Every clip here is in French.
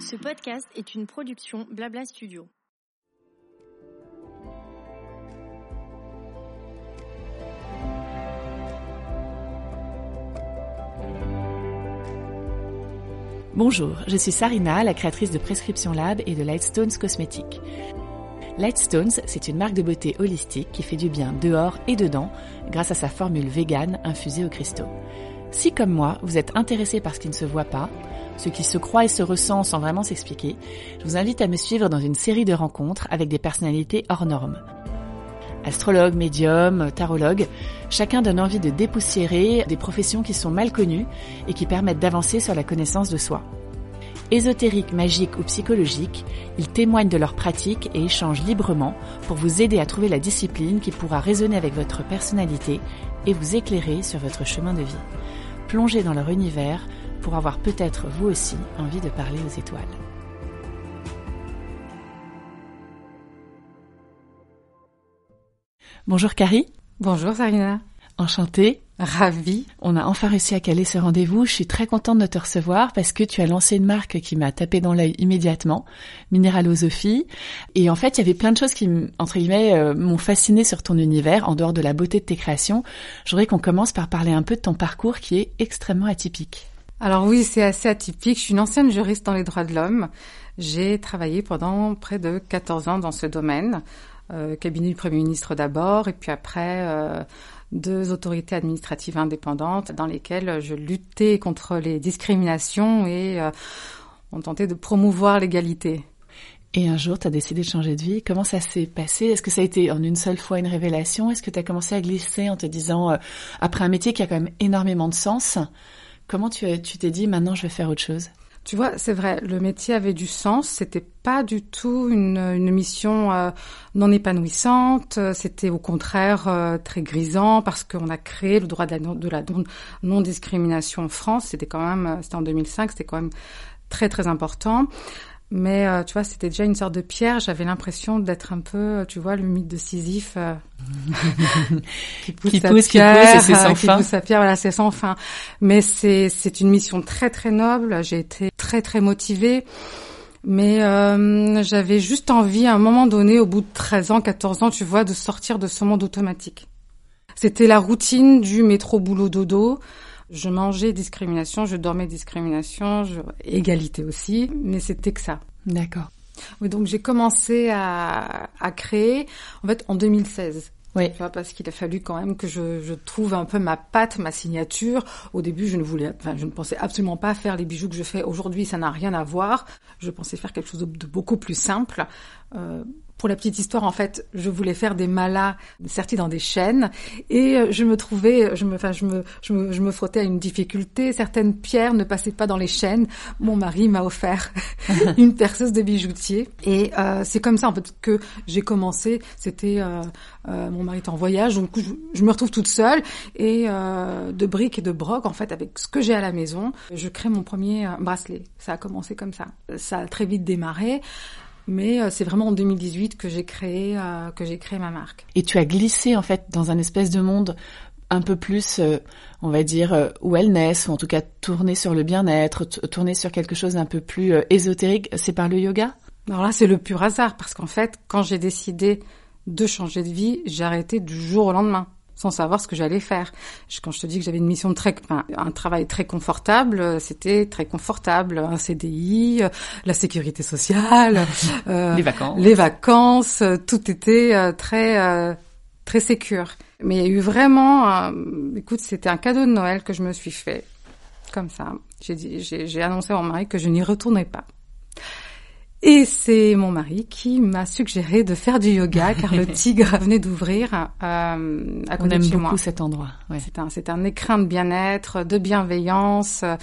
Ce podcast est une production Blabla Studio. Bonjour, je suis Sarina, la créatrice de Prescription Lab et de Lightstones Cosmétiques. Lightstones, c'est une marque de beauté holistique qui fait du bien dehors et dedans grâce à sa formule végane infusée aux cristaux. Si comme moi, vous êtes intéressé par ce qui ne se voit pas, ce qui se croit et se ressent sans vraiment s'expliquer, je vous invite à me suivre dans une série de rencontres avec des personnalités hors normes. Astrologues, médiums, tarologues, chacun donne envie de dépoussiérer des professions qui sont mal connues et qui permettent d'avancer sur la connaissance de soi. Ésotériques, magiques ou psychologiques, ils témoignent de leurs pratiques et échangent librement pour vous aider à trouver la discipline qui pourra résonner avec votre personnalité et vous éclairer sur votre chemin de vie. Plongez dans leur univers pour avoir peut-être vous aussi envie de parler aux étoiles. Bonjour Carrie. Bonjour Sarina. Enchantée. Ravie. On a enfin réussi à caler ce rendez-vous. Je suis très contente de te recevoir parce que tu as lancé une marque qui m'a tapé dans l'œil immédiatement, Minéralosophie. Et en fait, il y avait plein de choses qui, entre guillemets, euh, m'ont fasciné sur ton univers, en dehors de la beauté de tes créations. Je voudrais qu'on commence par parler un peu de ton parcours qui est extrêmement atypique. Alors oui, c'est assez atypique. Je suis une ancienne juriste dans les droits de l'homme. J'ai travaillé pendant près de 14 ans dans ce domaine. Euh, cabinet du Premier ministre d'abord, et puis après euh, deux autorités administratives indépendantes dans lesquelles je luttais contre les discriminations et euh, on tentait de promouvoir l'égalité. Et un jour, tu as décidé de changer de vie. Comment ça s'est passé? Est-ce que ça a été en une seule fois une révélation? Est-ce que tu as commencé à glisser en te disant, après un métier qui a quand même énormément de sens, comment tu t'es dit, maintenant je vais faire autre chose? Tu vois, c'est vrai, le métier avait du sens. C'était pas du tout une, une mission euh, non épanouissante. C'était au contraire euh, très grisant parce qu'on a créé le droit de la, de la non-discrimination en France. C'était quand même, euh, c'était en 2005, c'était quand même très très important. Mais euh, tu vois, c'était déjà une sorte de pierre. J'avais l'impression d'être un peu, tu vois, le mythe de Sisyphe euh, qui pousse, qui pousse, pierre, qui pousse, et c'est sans qui fin. pousse sa pierre. Voilà, c'est sans fin. Mais c'est c'est une mission très très noble. J'ai été très très motivée. Mais euh, j'avais juste envie, à un moment donné, au bout de 13 ans, 14 ans, tu vois, de sortir de ce monde automatique. C'était la routine du métro boulot dodo. Je mangeais discrimination, je dormais discrimination, je... égalité aussi, mais c'était que ça. D'accord. Oui, donc j'ai commencé à, à créer, en fait, en 2016. Oui. Tu vois, parce qu'il a fallu quand même que je, je, trouve un peu ma patte, ma signature. Au début, je ne voulais, enfin, je ne pensais absolument pas faire les bijoux que je fais aujourd'hui. Ça n'a rien à voir. Je pensais faire quelque chose de, de beaucoup plus simple. Euh, pour la petite histoire, en fait, je voulais faire des malas sertis dans des chaînes et euh, je me trouvais, je me, enfin, je me, je me, je me frottais à une difficulté. Certaines pierres ne passaient pas dans les chaînes. Mon mari m'a offert une perceuse de bijoutier et euh, c'est comme ça en fait que j'ai commencé. C'était euh, euh, mon mari était en voyage, donc je, je, me retrouve toute seule et euh, de briques et de broc en fait avec ce que j'ai à la maison, je crée mon premier bracelet. Ça a commencé comme ça. Ça a très vite démarré. Mais euh, c'est vraiment en 2018 que j'ai créé euh, que j'ai créé ma marque. Et tu as glissé en fait dans un espèce de monde un peu plus, euh, on va dire, euh, wellness, ou en tout cas tourné sur le bien-être, tourné sur quelque chose d'un peu plus euh, ésotérique. C'est par le yoga? Alors là, c'est le pur hasard, parce qu'en fait, quand j'ai décidé de changer de vie, j'ai arrêté du jour au lendemain sans savoir ce que j'allais faire. Quand je te dis que j'avais une mission très, enfin, un travail très confortable, c'était très confortable, un CDI, la sécurité sociale, euh, les vacances, les vacances, tout était très très sécure. Mais il y a eu vraiment, euh, écoute, c'était un cadeau de Noël que je me suis fait, comme ça. J'ai dit, j'ai annoncé à mon mari que je n'y retournais pas. Et c'est mon mari qui m'a suggéré de faire du yoga car le tigre venait d'ouvrir euh, à côté On aime de chez beaucoup moi. cet endroit. Ouais. C'est un, c'est un écrin de bien-être, de bienveillance, euh,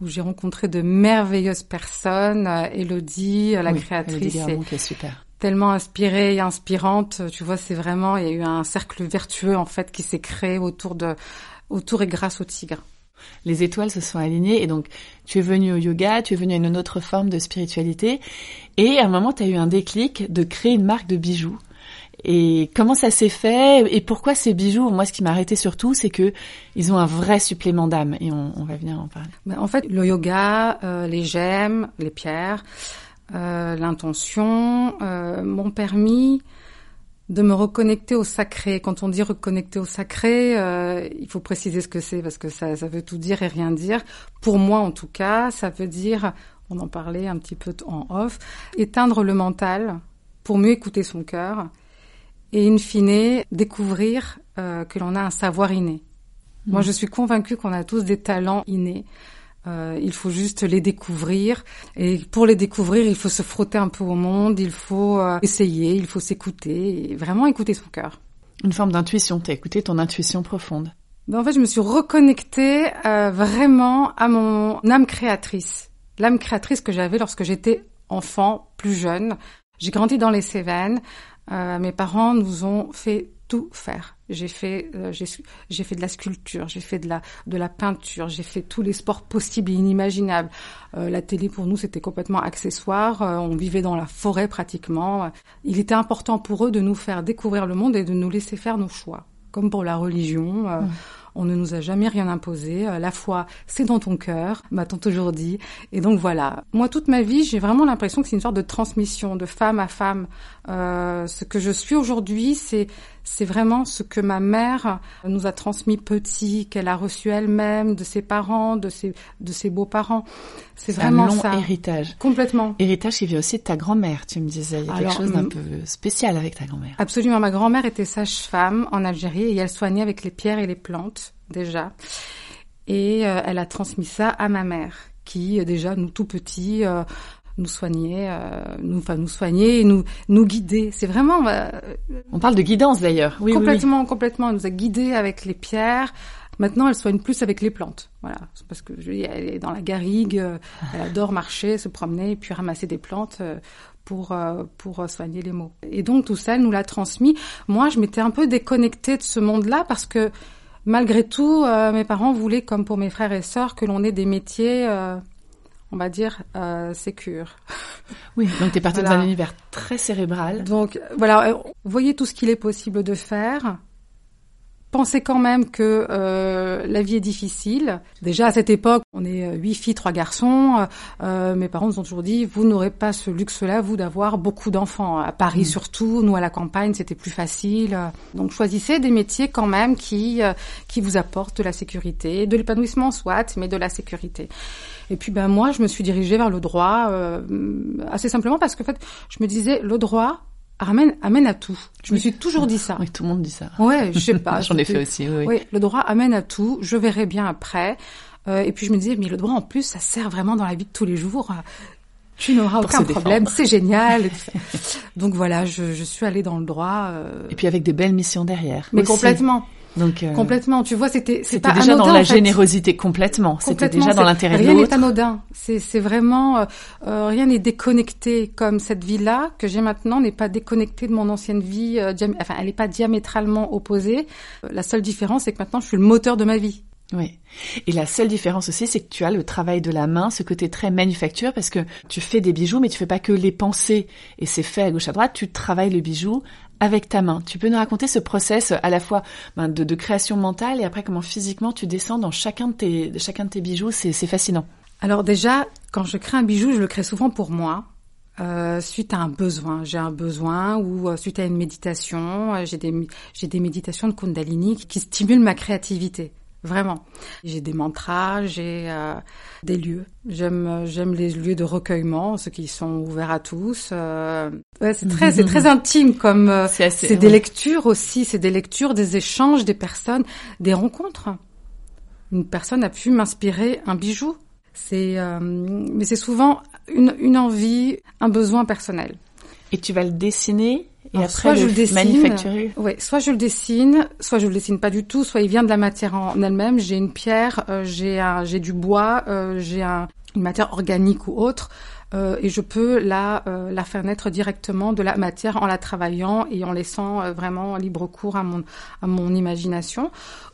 où j'ai rencontré de merveilleuses personnes. Euh, Elodie, la oui, créatrice, Elodie qui est super. Tellement inspirée et inspirante, tu vois, c'est vraiment, il y a eu un cercle vertueux en fait qui s'est créé autour de, autour et grâce au tigre les étoiles se sont alignées et donc tu es venu au yoga, tu es venu à une autre forme de spiritualité et à un moment tu as eu un déclic de créer une marque de bijoux. Et comment ça s'est fait et pourquoi ces bijoux? Moi, ce qui m'a arrêté surtout, c'est que ils ont un vrai supplément d'âme et on, on, va venir en parler. Ben, en fait, le yoga, euh, les gemmes, les pierres, euh, l'intention euh, m'ont permis de me reconnecter au sacré. Quand on dit reconnecter au sacré, euh, il faut préciser ce que c'est parce que ça, ça veut tout dire et rien dire. Pour moi, en tout cas, ça veut dire, on en parlait un petit peu en off, éteindre le mental pour mieux écouter son cœur et in fine découvrir euh, que l'on a un savoir inné. Mmh. Moi, je suis convaincue qu'on a tous des talents innés. Euh, il faut juste les découvrir. Et pour les découvrir, il faut se frotter un peu au monde, il faut euh, essayer, il faut s'écouter, et vraiment écouter son cœur. Une forme d'intuition, t'as écouté ton intuition profonde. Ben, en fait, je me suis reconnectée euh, vraiment à mon âme créatrice. L'âme créatrice que j'avais lorsque j'étais enfant, plus jeune. J'ai grandi dans les Cévennes. Euh, mes parents nous ont fait tout faire. J'ai fait, euh, j'ai fait de la sculpture, j'ai fait de la, de la peinture, j'ai fait tous les sports possibles et inimaginables. Euh, la télé pour nous c'était complètement accessoire. Euh, on vivait dans la forêt pratiquement. Il était important pour eux de nous faire découvrir le monde et de nous laisser faire nos choix, comme pour la religion. Mmh. On ne nous a jamais rien imposé. La foi, c'est dans ton cœur, m'a-t-on toujours dit. Et donc voilà. Moi, toute ma vie, j'ai vraiment l'impression que c'est une sorte de transmission de femme à femme. Euh, ce que je suis aujourd'hui, c'est c'est vraiment ce que ma mère nous a transmis petit, qu'elle a reçu elle-même de ses parents, de ses de ses beaux-parents. C'est vraiment un long ça. héritage. Complètement. Héritage qui vient aussi de ta grand-mère, tu me disais. Il y a quelque chose d'un peu spécial avec ta grand-mère. Absolument. Ma grand-mère était sage-femme en Algérie et elle soignait avec les pierres et les plantes déjà. Et euh, elle a transmis ça à ma mère, qui euh, déjà nous tout petits euh, nous soignait, euh, nous, enfin nous soigner, et nous nous guider. C'est vraiment. Euh, On parle de guidance d'ailleurs. Oui, complètement, oui. complètement. Elle nous a guidés avec les pierres. Maintenant, elle soigne plus avec les plantes. Voilà, parce que je, elle est dans la garrigue, elle adore marcher, se promener, et puis ramasser des plantes pour pour soigner les maux. Et donc tout ça, elle nous l'a transmis. Moi, je m'étais un peu déconnectée de ce monde-là parce que malgré tout, euh, mes parents voulaient, comme pour mes frères et sœurs, que l'on ait des métiers, euh, on va dire, euh, sécures. Oui, donc tu es partie voilà. dans un univers très cérébral. Donc voilà, euh, voyez tout ce qu'il est possible de faire. Pensez quand même que euh, la vie est difficile. Déjà à cette époque, on est euh, huit filles, trois garçons. Euh, mes parents nous ont toujours dit vous n'aurez pas ce luxe-là, vous, d'avoir beaucoup d'enfants. À Paris mmh. surtout, nous à la campagne, c'était plus facile. Donc choisissez des métiers quand même qui euh, qui vous apportent de la sécurité, de l'épanouissement soit, mais de la sécurité. Et puis ben moi, je me suis dirigée vers le droit euh, assez simplement parce que en fait, je me disais le droit amène, amène à tout. Je oui. me suis toujours dit ça. Oui, tout le monde dit ça. Ouais, je sais pas. J'en ai fait aussi, oui. Oui, le droit amène à tout. Je verrai bien après. Euh, et puis je me disais, mais le droit en plus, ça sert vraiment dans la vie de tous les jours. Tu n'auras aucun problème, c'est génial. Donc voilà, je, je, suis allée dans le droit. Euh... Et puis avec des belles missions derrière. Mais aussi. complètement. Donc euh, complètement, tu vois, c'était c'était déjà anodin, dans la en fait. générosité complètement. C'était déjà dans l'intérêt de l'autre. Rien n'est anodin. C'est c'est vraiment euh, euh, rien n'est déconnecté comme cette vie là que j'ai maintenant n'est pas déconnectée de mon ancienne vie. Euh, enfin, elle n'est pas diamétralement opposée. la seule différence, c'est que maintenant, je suis le moteur de ma vie. Oui. Et la seule différence aussi, c'est que tu as le travail de la main, ce côté très manufacture, parce que tu fais des bijoux, mais tu fais pas que les penser et c'est fait à gauche à droite. Tu travailles le bijou avec ta main. Tu peux nous raconter ce process à la fois ben, de, création mentale et après comment physiquement tu descends dans chacun de tes, chacun de tes bijoux. C'est fascinant. Alors déjà, quand je crée un bijou, je le crée souvent pour moi. Euh, suite à un besoin, j'ai un besoin ou euh, suite à une méditation, euh, j'ai des des méditations de Kundalini qui stimulent ma créativité. Vraiment. J'ai des mantras, j'ai euh, des lieux. J'aime j'aime les lieux de recueillement, ceux qui sont ouverts à tous. Euh, ouais, c'est très c'est très intime comme euh, c'est des ouais. lectures aussi, c'est des lectures, des échanges, des personnes, des rencontres. Une personne a pu m'inspirer un bijou. C'est euh, mais c'est souvent une une envie, un besoin personnel. Et tu vas le dessiner et Alors, après soit le je le dessine, manufacturer. Ouais, soit je le dessine, soit je le dessine pas du tout, soit il vient de la matière en elle-même. J'ai une pierre, euh, j'ai un, j'ai du bois, euh, j'ai un, une matière organique ou autre, euh, et je peux la euh, la faire naître directement de la matière en la travaillant et en laissant euh, vraiment libre cours à mon à mon imagination.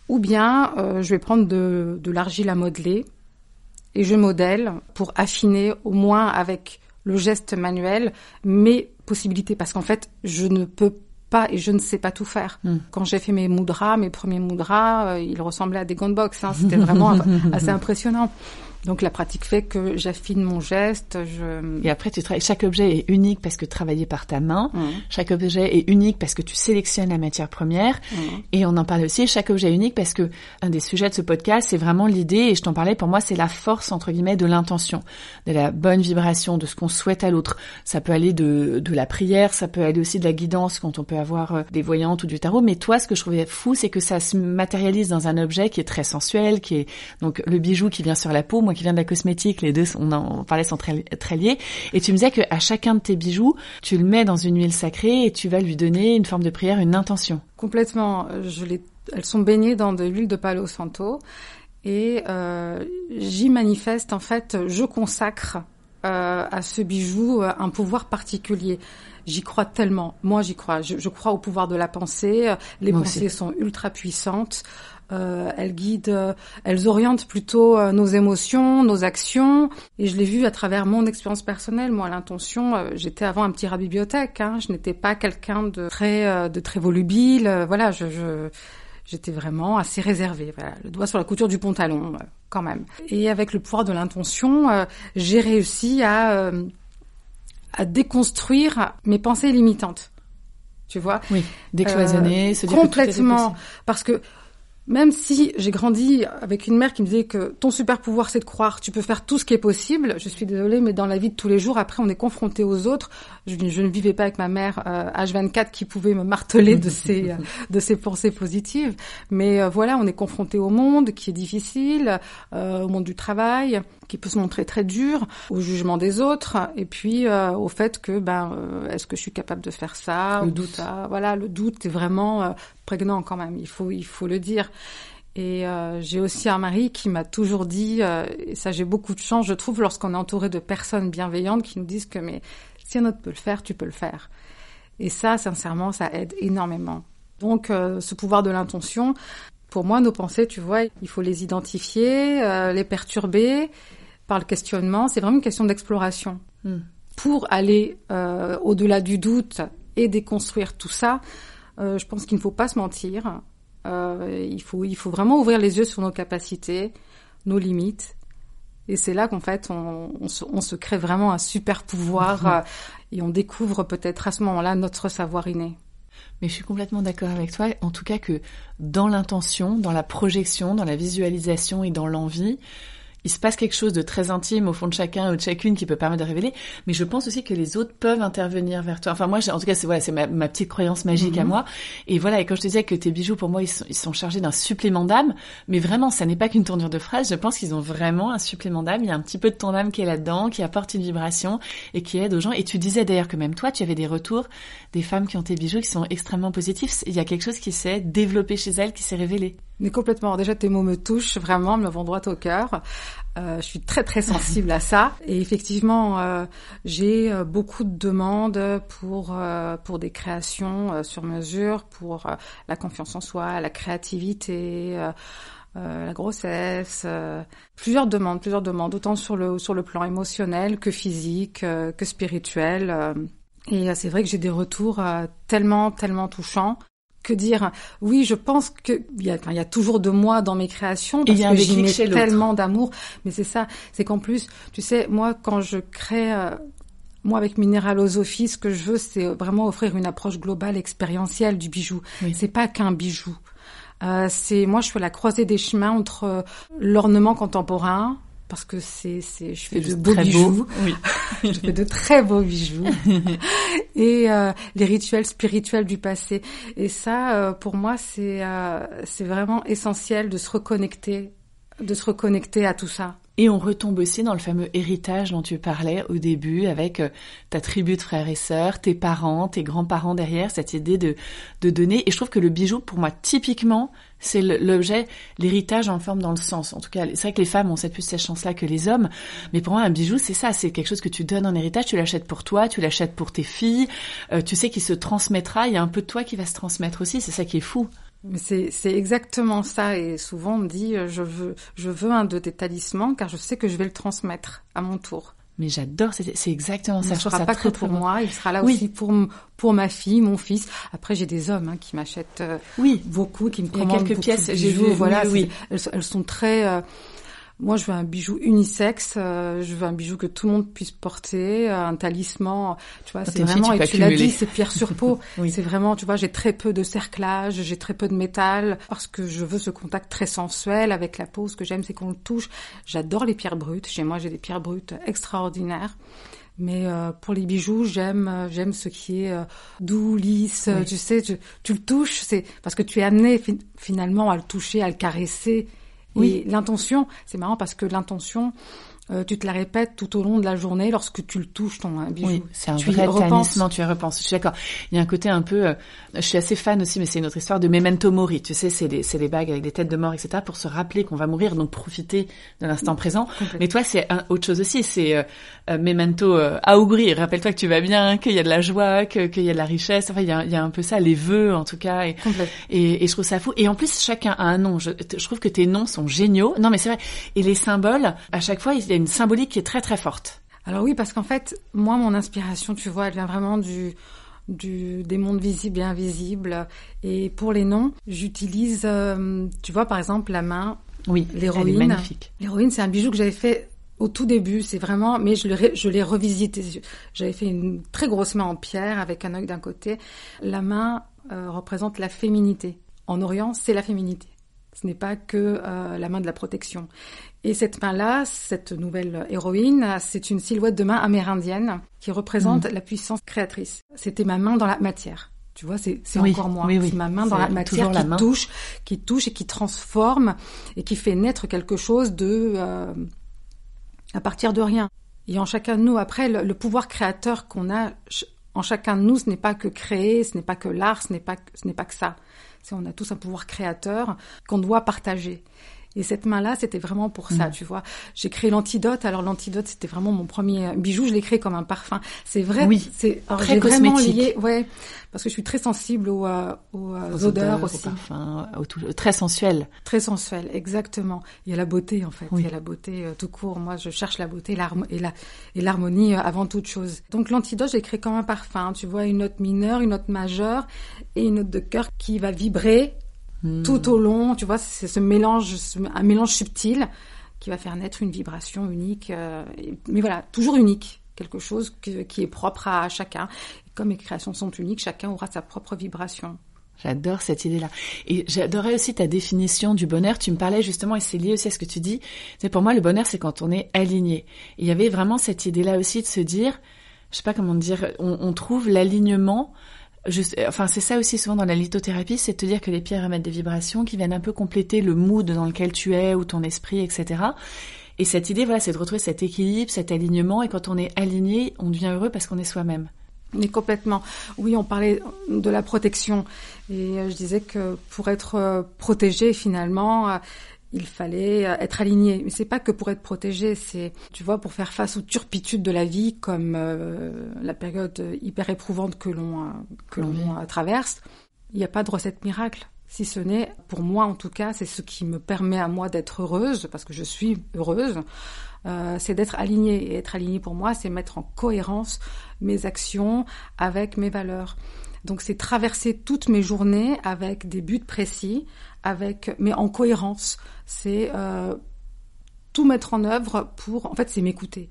Ou bien euh, je vais prendre de de l'argile à modeler et je modèle pour affiner au moins avec le geste manuel mes possibilités parce qu'en fait je ne peux pas et je ne sais pas tout faire. Mm. Quand j'ai fait mes moudras, mes premiers moudras, euh, ils ressemblaient à des gants de boxe. Hein. C'était vraiment assez impressionnant. Donc la pratique fait que j'affine mon geste. Je... Et après, tu travailles. Chaque objet est unique parce que travaillé par ta main. Mmh. Chaque objet est unique parce que tu sélectionnes la matière première. Mmh. Et on en parle aussi. Chaque objet est unique parce que un des sujets de ce podcast, c'est vraiment l'idée. Et je t'en parlais. Pour moi, c'est la force entre guillemets de l'intention, de la bonne vibration, de ce qu'on souhaite à l'autre. Ça peut aller de de la prière, ça peut aller aussi de la guidance quand on peut avoir euh, des voyantes ou du tarot. Mais toi, ce que je trouvais fou, c'est que ça se matérialise dans un objet qui est très sensuel, qui est donc le bijou qui vient sur la peau qui vient de la cosmétique, les deux, on en parlait, sont très, très liés. Et tu me disais qu'à chacun de tes bijoux, tu le mets dans une huile sacrée et tu vas lui donner une forme de prière, une intention. Complètement. Je les, elles sont baignées dans de l'huile de Palo Santo et euh, j'y manifeste en fait, je consacre euh, à ce bijou euh, un pouvoir particulier. J'y crois tellement. Moi, j'y crois. Je, je, crois au pouvoir de la pensée. Les pensées sont ultra puissantes. Euh, elles guident, euh, elles orientent plutôt euh, nos émotions, nos actions. Et je l'ai vu à travers mon expérience personnelle. Moi, l'intention, euh, j'étais avant un petit rat bibliothèque. Hein. Je n'étais pas quelqu'un de très, de très volubile. voilà, je, je j'étais vraiment assez réservée. Voilà, le doigt sur la couture du pantalon, quand même. Et avec le pouvoir de l'intention, j'ai réussi à à déconstruire mes pensées limitantes. Tu vois? Oui, décloisonner, se dire complètement. parce que même si j'ai grandi avec une mère qui me disait que ton super pouvoir c'est de croire, tu peux faire tout ce qui est possible. Je suis désolée, mais dans la vie de tous les jours, après on est confronté aux autres. Je, ne vivais pas avec ma mère euh, H24 qui pouvait me marteler de ses de ses pensées positives. Mais euh, voilà, on est confronté au monde qui est difficile, euh, au monde du travail qui peut se montrer très dur, au jugement des autres, et puis euh, au fait que ben est-ce que je suis capable de faire ça Le doute. Ça voilà, le doute est vraiment prégnant quand même. Il faut il faut le dire. Et euh, j'ai aussi un mari qui m'a toujours dit, euh, et ça j'ai beaucoup de chance, je trouve, lorsqu'on est entouré de personnes bienveillantes qui nous disent que mais si un autre peut le faire, tu peux le faire. Et ça, sincèrement, ça aide énormément. Donc euh, ce pouvoir de l'intention, pour moi, nos pensées, tu vois, il faut les identifier, les perturber par le questionnement. C'est vraiment une question d'exploration. Hmm. Pour aller au-delà du doute et déconstruire tout ça, je pense qu'il ne faut pas se mentir. Euh, il, faut, il faut vraiment ouvrir les yeux sur nos capacités, nos limites. Et c'est là qu'en fait, on, on, se, on, se, crée vraiment un super pouvoir euh, et on découvre peut-être à ce moment-là notre savoir inné. Mais je suis complètement d'accord avec toi, en tout cas que dans l'intention, dans la projection, dans la visualisation et dans l'envie, il se passe quelque chose de très intime au fond de chacun ou de chacune qui peut permettre de révéler, mais je pense aussi que les autres peuvent intervenir vers toi. Enfin moi, en tout cas, c'est voilà, c'est ma, ma, petite croyance magique à mhm. moi. Et voilà, et quand je te disais que tes bijoux, pour moi, ils sont, ils sont chargés d'un supplément d'âme, mais vraiment, ça n'est pas qu'une tournure de phrase. Je pense qu'ils ont vraiment un supplément d'âme. Il y a un petit peu de ton âme qui est là-dedans, qui apporte une vibration et qui aide aux gens. Et tu disais d'ailleurs que même toi, tu avais des retours des femmes qui ont tes bijoux qui sont extrêmement positifs. Il y a quelque chose qui s'est développé chez elles, qui s'est révélé. Mais complètement. Déjà, tes mots me touchent vraiment, me vont droit au cœur. Euh, je suis très très sensible à ça. Et effectivement, euh, j'ai euh, beaucoup de demandes pour pour des créations sur mesure, pour la confiance en soi, la créativité. la grossesse, plusieurs demandes, plusieurs demandes, autant sur le sur le plan émotionnel que physique, que spirituel. et c'est vrai que j'ai des retours tellement tellement touchants que dire? Oui, je pense que il y a, il y a toujours de moi dans mes créations parce que j'y mets tellement d'amour. Mais c'est ça, c'est qu'en plus, tu sais, moi quand je crée, euh, moi avec Minéralosophie, ce que je veux, c'est vraiment offrir une approche globale, expérientielle du bijou. C'est pas qu'un bijou. Euh, c'est moi, je fais la croisée des chemins entre euh, l'ornement contemporain, parce que c'est c'est je fais de beaux bijoux. Oui. je fais de très beaux bijoux et euh, les rituels spirituels du passé. Et ça, euh, pour moi, c'est euh, c'est vraiment essentiel de se reconnecter, de se reconnecter à tout ça. Et on retombe aussi dans le fameux héritage dont tu parlais au début avec ta tribu de frères et sœurs, tes parents, tes grands-parents derrière, cette idée de, de donner. Et je trouve que le bijou, pour moi, typiquement, c'est l'objet, l'héritage en forme dans le sens. En tout cas, c'est vrai que les femmes ont cette plus cette chance-là que les hommes. Mais pour moi, un bijou, c'est ça. C'est quelque chose que tu donnes en héritage. Tu l'achètes pour toi, tu l'achètes pour tes filles. Euh, tu sais qu'il se transmettra. Il y a un peu de toi qui va se transmettre aussi. C'est ça qui est fou. C'est exactement ça. Et souvent, on me dit, euh, je veux, je veux un de tes talismans car je sais que je vais le transmettre à mon tour. Mais j'adore, c'est exactement ça. Il ne sera pas que pour moi, il sera là oui. aussi pour pour ma fille, mon fils. Après, j'ai des hommes hein, qui m'achètent euh, oui. beaucoup, qui me il y a commandent quelques pièces. J'ai vu, voilà, oui, elles, elles, sont très euh, moi, je veux un bijou unisexe. Euh, je veux un bijou que tout le monde puisse porter, un talisman. Tu vois, c'est vraiment. tu et tu l'as dit, c'est pierre sur peau. oui. C'est vraiment. Tu vois, j'ai très peu de cerclage, j'ai très peu de métal parce que je veux ce contact très sensuel avec la peau. Ce que j'aime, c'est qu'on le touche. J'adore les pierres brutes. Chez moi, j'ai des pierres brutes extraordinaires. Mais euh, pour les bijoux, j'aime euh, j'aime ce qui est euh, doux, lisse. Oui. Tu sais, tu, tu le touches, c'est parce que tu es amené fi finalement à le toucher, à le caresser. Oui. L'intention, c'est marrant parce que l'intention, euh, tu te la répètes tout au long de la journée lorsque tu le touches ton un bijou. Oui, c'est un tu vrai talisman, tu y repenses. Je suis d'accord. Il y a un côté un peu, euh, je suis assez fan aussi, mais c'est une autre histoire de memento mori. Tu sais, c'est des, c'est des bagues avec des têtes de mort, etc. pour se rappeler qu'on va mourir, donc profiter de l'instant présent. Mais toi, c'est un, autre chose aussi, c'est euh, euh, memento euh, auguri. Rappelle-toi que tu vas bien, qu'il y a de la joie, que, qu'il y a de la richesse. Enfin, il y a, il y a un peu ça, les vœux, en tout cas. Et, et, et, je trouve ça fou. Et en plus, chacun a un nom. Je, je trouve que tes noms sont géniaux. Non, mais c'est vrai. Et les symboles, à chaque fois, il y a une symbolique qui est très très forte. Alors oui, parce qu'en fait, moi, mon inspiration, tu vois, elle vient vraiment du, du des mondes visibles et invisibles. Et pour les noms, j'utilise, euh, tu vois, par exemple, la main. Oui, l'héroïne. magnifique. L'héroïne, c'est un bijou que j'avais fait au tout début. C'est vraiment, mais je l'ai, je l'ai revisité. J'avais fait une très grosse main en pierre avec un œil d'un côté. La main euh, représente la féminité. En Orient, c'est la féminité. Ce n'est pas que euh, la main de la protection. Et cette main-là, cette nouvelle héroïne, c'est une silhouette de main amérindienne qui représente mmh. la puissance créatrice. C'était ma main dans la matière. Tu vois, c'est oui, encore moi. Oui, oui. C'est ma main dans la matière qui main. touche, qui touche et qui transforme et qui fait naître quelque chose de euh, à partir de rien. Et en chacun de nous, après, le, le pouvoir créateur qu'on a en chacun de nous, ce n'est pas que créer, ce n'est pas que l'art, ce n'est pas, ce n'est pas que ça. On a tous un pouvoir créateur qu'on doit partager. Et cette main-là, c'était vraiment pour ça, mmh. tu vois. J'ai créé l'antidote. Alors l'antidote, c'était vraiment mon premier bijou. Je l'ai créé comme un parfum. C'est vrai. Oui. C'est très vraiment lié, ouais, parce que je suis très sensible aux, euh, aux, aux odeurs, aussi. Aux parfums, au tout, très sensuel. Très sensuel, exactement. Il y a la beauté en fait. Oui. Il y a la beauté euh, tout court. Moi, je cherche la beauté, et l'harmonie euh, avant toute chose. Donc l'antidote, j'ai créé comme un parfum. Tu vois, une note mineure, une note majeure et une note de cœur qui va vibrer Mmh. tout au long, tu vois, c'est ce mélange, un mélange subtil qui va faire naître une vibration unique, euh, mais voilà, toujours unique, quelque chose que, qui est propre à chacun. Et comme les créations sont uniques, chacun aura sa propre vibration. J'adore cette idée-là. Et j'adorais aussi ta définition du bonheur. Tu me parlais justement, et c'est lié aussi à ce que tu dis. C'est pour moi, le bonheur, c'est quand on est aligné. Et il y avait vraiment cette idée-là aussi de se dire, je sais pas comment dire, on, on trouve l'alignement je, enfin, c'est ça aussi souvent dans la lithothérapie, c'est de te dire que les pierres émettent des vibrations qui viennent un peu compléter le mood dans lequel tu es ou ton esprit, etc. Et cette idée, voilà, c'est de retrouver cet équilibre, cet alignement. Et quand on est aligné, on devient heureux parce qu'on est soi-même. Mais complètement. Oui, on parlait de la protection. Et je disais que pour être protégé, finalement, il fallait être aligné. Mais c'est pas que pour être protégé, c'est, tu vois, pour faire face aux turpitudes de la vie, comme euh, la période hyper éprouvante que l'on que l'on Oui. traverse. Il n'y a pas de recette miracle. Si ce n'est, pour moi en tout cas, c'est ce qui me permet à moi d'être heureuse, parce que je suis heureuse, euh, c'est d'être alignée. Et être alignée pour moi, c'est mettre en cohérence mes actions avec mes valeurs. Donc c'est traverser toutes mes journées avec des buts précis, avec mais en cohérence. C'est euh, tout mettre en œuvre pour, en fait, c'est m'écouter.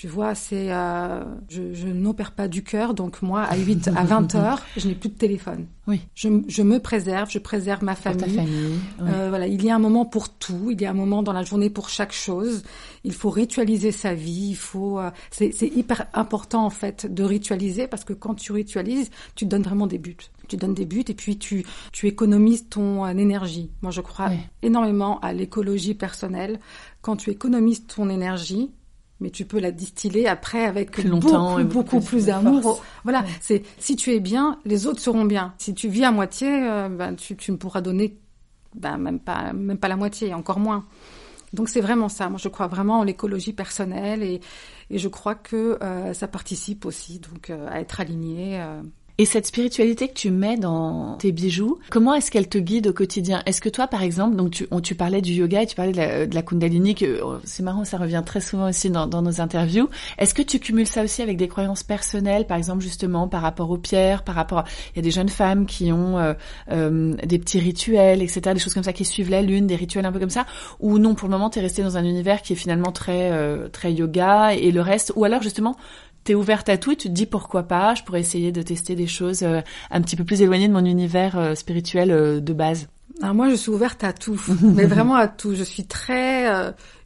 Tu vois, c'est, euh, je, je n'opère pas du cœur, donc moi, à 8 à 20 heures, je n'ai plus de téléphone. Oui. Je, je me préserve, je préserve ma famille. Pour ta famille. Oui. Euh, voilà, il y a un moment pour tout, il y a un moment dans la journée pour chaque chose. Il faut ritualiser sa vie, il faut, euh, c'est, c'est hyper important en fait de ritualiser parce que quand tu ritualises, tu te donnes vraiment des buts. Tu donnes des buts et puis tu, tu économises ton euh, énergie. Moi, je crois Oui. énormément à l'écologie personnelle. Quand tu économises ton énergie, mais tu peux la distiller après avec Plus longtemps beaucoup, et beaucoup beaucoup plus d'amour. Voilà, Ouais. c'est si tu es bien, les autres seront bien. Si tu vis à moitié, euh, ben tu, tu ne pourras donner ben même pas même pas la moitié, encore moins. Donc c'est vraiment ça. Moi, je crois vraiment en l'écologie personnelle et, et je crois que euh, ça participe aussi donc euh, à être aligné. Et cette spiritualité que tu mets dans tes bijoux, comment est-ce qu'elle te guide au quotidien? Est-ce que toi, par exemple, donc tu, tu parlais du yoga et tu parlais de la, de la Kundalini, que oh, c'est marrant, ça revient très souvent aussi dans, nos interviews. Est-ce que tu cumules ça aussi avec des croyances personnelles, par exemple justement par rapport aux pierres, par rapport, il y a des jeunes femmes qui ont euh, euh, des petits rituels, etc., des choses comme ça qui suivent la lune, des rituels un peu comme ça, ou non, pour le moment, tu es resté dans un univers qui est finalement très euh, très yoga et le reste, ou alors justement t'es ouverte à tout et tu te dis pourquoi pas, je pourrais essayer de tester des choses euh, un petit peu plus éloignées de mon univers euh, spirituel euh, de base. Alors moi, je suis ouverte à tout, mais vraiment à tout. Je suis très,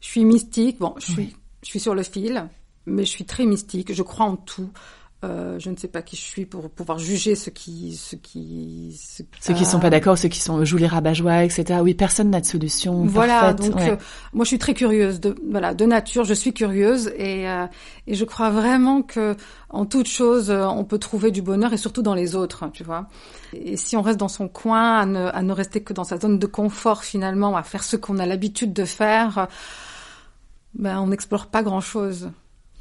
je suis mystique. Bon, je suis, je suis sur le fil, mais je suis très mystique. Je crois en tout. Euh, je ne sais pas qui je suis pour pouvoir juger ceux qui, ceux qui, ceux, ceux qui sont pas d'accord, ceux qui sont jouent les rabat-joie, etc. Oui, personne n'a de solution. Voilà, parfaite. donc euh, moi je suis très curieuse de voilà de nature, je suis curieuse et euh, et je crois vraiment que en toute chose on peut trouver du bonheur et surtout dans les autres, tu vois. Et si on reste dans son coin, à ne, à ne rester que dans sa zone de confort finalement, à faire ce qu'on a l'habitude de faire, ben on n'explore pas grand chose.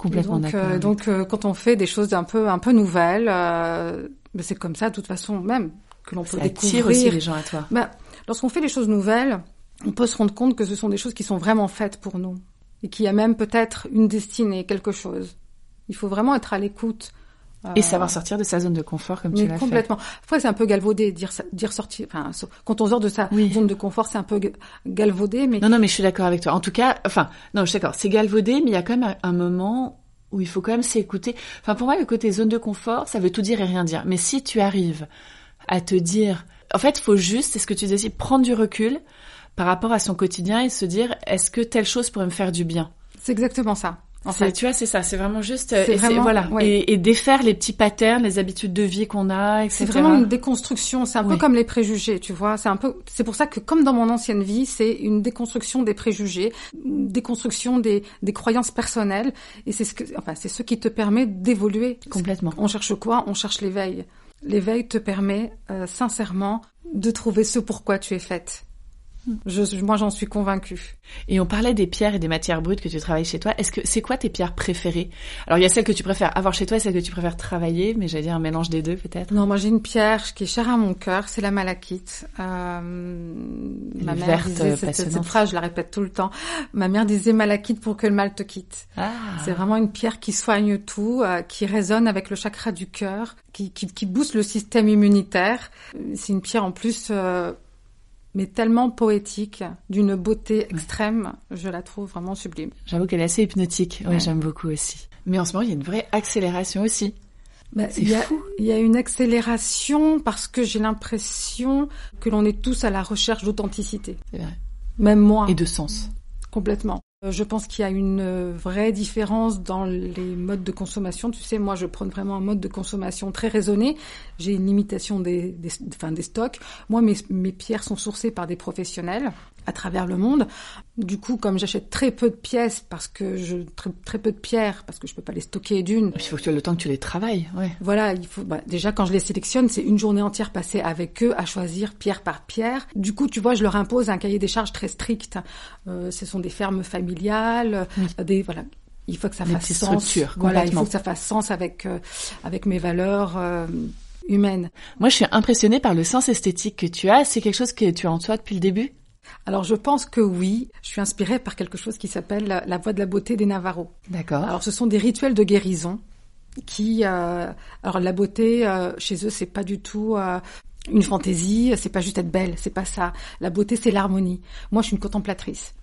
Complètement donc, d'accord. euh, donc euh, quand on fait des choses un peu un peu nouvelles, euh, mais c'est comme ça de toute façon même que l'on peut ça découvrir. aussi les gens à toi. Ben, lorsqu'on fait des choses nouvelles, on peut se rendre compte que ce sont des choses qui sont vraiment faites pour nous et qu'il y a même peut-être une destinée, quelque chose. Il faut vraiment être à l'écoute. Et savoir sortir de sa zone de confort comme tu l'as complètement. Après, c'est un peu galvaudé dire dire sortir. Enfin, quand on sort de sa Oui. zone de confort, c'est un peu ga- galvaudé, mais Non, non, mais je suis d'accord avec toi. En tout cas, enfin, non, je suis d'accord. C'est galvaudé, mais il y a quand même un, moment où il faut quand même s'écouter. Enfin, pour moi, le côté zone de confort, ça veut tout dire et rien dire. Mais si tu arrives à te dire, en fait, faut juste, c'est ce que tu disais prendre du recul par rapport à son quotidien et se dire, est-ce que telle chose pourrait me faire du bien? C'est exactement ça. En C'est- fait, Tu vois, c'est ça. C'est vraiment juste, euh, et vraiment- voilà, ouais. et, et défaire les petits patterns, les habitudes de vie qu'on a, etc. C'est vraiment une déconstruction. C'est un peu comme les préjugés, tu vois. C'est un peu. C'est pour ça que, comme dans mon ancienne vie, c'est une déconstruction des préjugés, une déconstruction des, des croyances personnelles. Et c'est ce que, enfin, c'est ce qui te permet d'évoluer. complètement. On cherche quoi? On cherche l'éveil. L'éveil te permet, euh, sincèrement, de trouver ce pourquoi tu es faite. Je, moi, j'en suis convaincue. Et on parlait des pierres et des matières brutes que tu travailles chez toi. Est-ce que c'est quoi tes pierres préférées? Alors il y a celles que tu préfères avoir chez toi et celles que tu préfères travailler, mais j'allais dire un mélange des deux peut-être. Non, moi j'ai une pierre qui est chère à mon cœur, c'est la malachite. Euh, ma mère verte, disait cette phrase, je la répète tout le temps. Ma mère disait malachite pour que le mal te quitte. Ah. C'est vraiment une pierre qui soigne tout, euh, qui résonne avec le chakra du cœur, qui, qui, qui booste le système immunitaire. C'est une pierre en plus, euh, mais tellement poétique, d'une beauté extrême. Je la trouve vraiment sublime. J'avoue qu'elle est assez hypnotique. Oui, Ouais. j'aime beaucoup aussi. Mais en ce moment, il y a une vraie accélération aussi. Bah, il y a, y a une accélération parce que j'ai l'impression que l'on est tous à la recherche d'authenticité. C'est vrai. Même moi, Et de sens. complètement. Euh, Je pense qu'il y a une euh, vraie différence dans les modes de consommation. Tu sais, moi, je prône vraiment un mode de consommation très raisonné. J'ai une limitation des, des, des stocks. Moi, mes pierres sont sourcées par des professionnels à travers le monde. Du coup, comme j'achète très peu de pièces parce que je très, très peu de pierres parce que je peux pas les stocker d'une, il faut que tu aies le temps que tu les travailles. Ouais. voilà, il faut bah, déjà quand je les sélectionne, c'est une journée entière passée avec eux à choisir pierre par pierre. Du coup, tu vois, je leur impose un cahier des charges très strict. Euh, ce sont des fermes familiales, euh, des voilà. Il faut que ça fasse sens. Voilà, il faut que ça fasse sens avec euh, avec mes valeurs euh, humaines. Moi, je suis impressionnée par le sens esthétique que tu as. C'est quelque chose que tu as en toi depuis le début? Alors, je pense que oui. Je suis inspirée par quelque chose qui s'appelle la, la voie de la beauté des Navarros. D'accord. Alors, ce sont des rituels de guérison qui, euh, alors la beauté euh, chez eux, c'est pas du tout euh, une fantaisie, c'est pas juste être belle, c'est pas ça. La beauté, c'est l'harmonie. Moi, je suis une contemplatrice.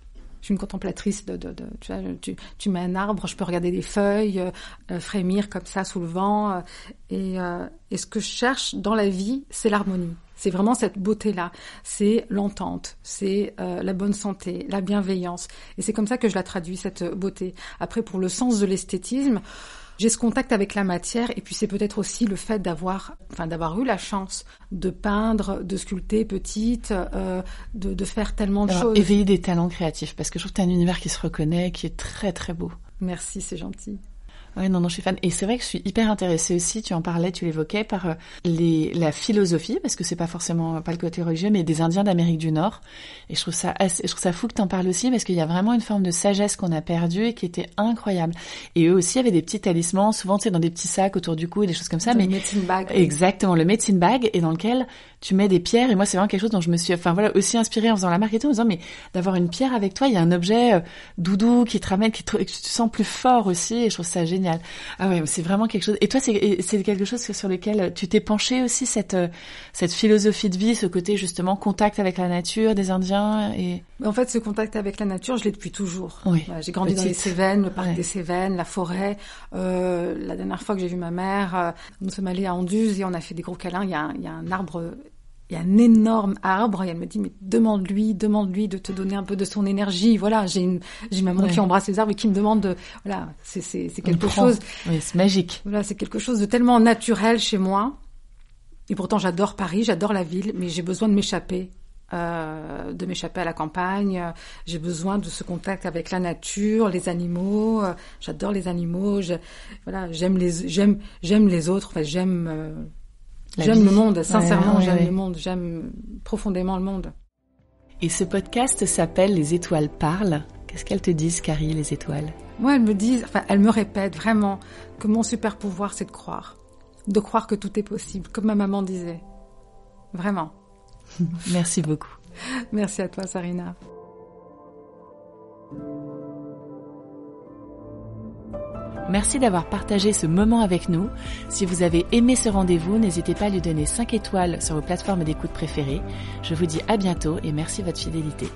Je suis une contemplatrice de, de, de tu, vois, tu, tu mets un arbre, je peux regarder des feuilles euh, euh, frémir comme ça sous le vent. euh, et, euh, et ce que je cherche dans la vie, c'est l'harmonie. C'est vraiment cette beauté-là. C'est l'entente, c'est euh, la bonne santé, la bienveillance. Et c'est comme ça que je la traduis, cette beauté. Après, pour le sens de l'esthétisme, j'ai ce contact avec la matière et puis c'est peut-être aussi le fait d'avoir, enfin d'avoir eu la chance de peindre, de sculpter petite, euh, de, de faire tellement de Alors, choses. éveiller des talents créatifs, parce que je trouve que tu as un univers qui se reconnaît, qui est très très beau. Merci, c'est gentil. Ouais, non, non, je suis fan. Et c'est vrai que je suis hyper intéressée aussi, tu en parlais, tu l'évoquais, par euh, les, la philosophie, parce que c'est pas forcément, pas le côté religieux, mais des Indiens d'Amérique du Nord. Et je trouve ça assez, je trouve ça fou que t'en parles aussi, parce qu'il y a vraiment une forme de sagesse qu'on a perdue et qui était incroyable. Et eux aussi avaient des petits talismans, souvent, tu sais, dans des petits sacs autour du cou et des choses comme ça. Le mais medicine bag. Exactement, le medicine bag, et dans lequel tu mets des pierres. Et moi, c'est vraiment quelque chose dont je me suis, enfin voilà, aussi inspirée en faisant la marque et tout, en me disant, mais d'avoir une pierre avec toi, il y a un objet euh, doudou qui te ramène, qui te, que tu te sens plus fort aussi, et je trouve ça génial. Ah ouais, c'est vraiment quelque chose. Et toi, c'est c'est quelque chose sur lequel tu t'es penché aussi cette euh, cette philosophie de vie, ce côté justement contact avec la nature des Indiens et. En fait, ce contact avec la nature, je l'ai depuis toujours. Oui. Voilà, j'ai grandi dans les Petite. Cévennes, le parc Ouais. des Cévennes, la forêt. Euh, la dernière fois que j'ai vu ma mère, euh, nous sommes allés à Anduze et on a fait des gros câlins. Il y a, un- il y a un arbre, il y a un énorme arbre et elle me dit mais demande-lui, demande-lui de te donner un peu de son énergie. Voilà, j'ai une, j'ai maman Ouais. qui embrasse les arbres et qui me demande de, voilà, c'est c'est c'est quelque chose. Oui, c'est magique. Voilà, c'est quelque chose de tellement naturel chez moi. Et pourtant, j'adore Paris, j'adore la ville, mais j'ai besoin de m'échapper, euh, de m'échapper à la campagne. J'ai besoin de ce contact avec la nature, les animaux. J'adore les animaux. Je, voilà, j'aime les, j'aime, j'aime les autres. Enfin, j'aime, euh, j'aime le monde. Sincèrement, Ouais, ouais, j'aime le monde. J'aime profondément le monde. Et ce podcast s'appelle Les étoiles parlent. Qu'est-ce qu'elles te disent, Carrie, les étoiles? Moi, elles me disent, enfin, elles me répètent vraiment que mon super pouvoir, c'est de croire, de croire que tout est possible, comme ma maman disait. Vraiment. Merci beaucoup. Merci à toi, Sarina. Merci d'avoir partagé ce moment avec nous. Si vous avez aimé ce rendez-vous, n'hésitez pas à lui donner 5 étoiles sur vos plateformes d'écoute préférées. Je vous dis à bientôt et merci de votre fidélité.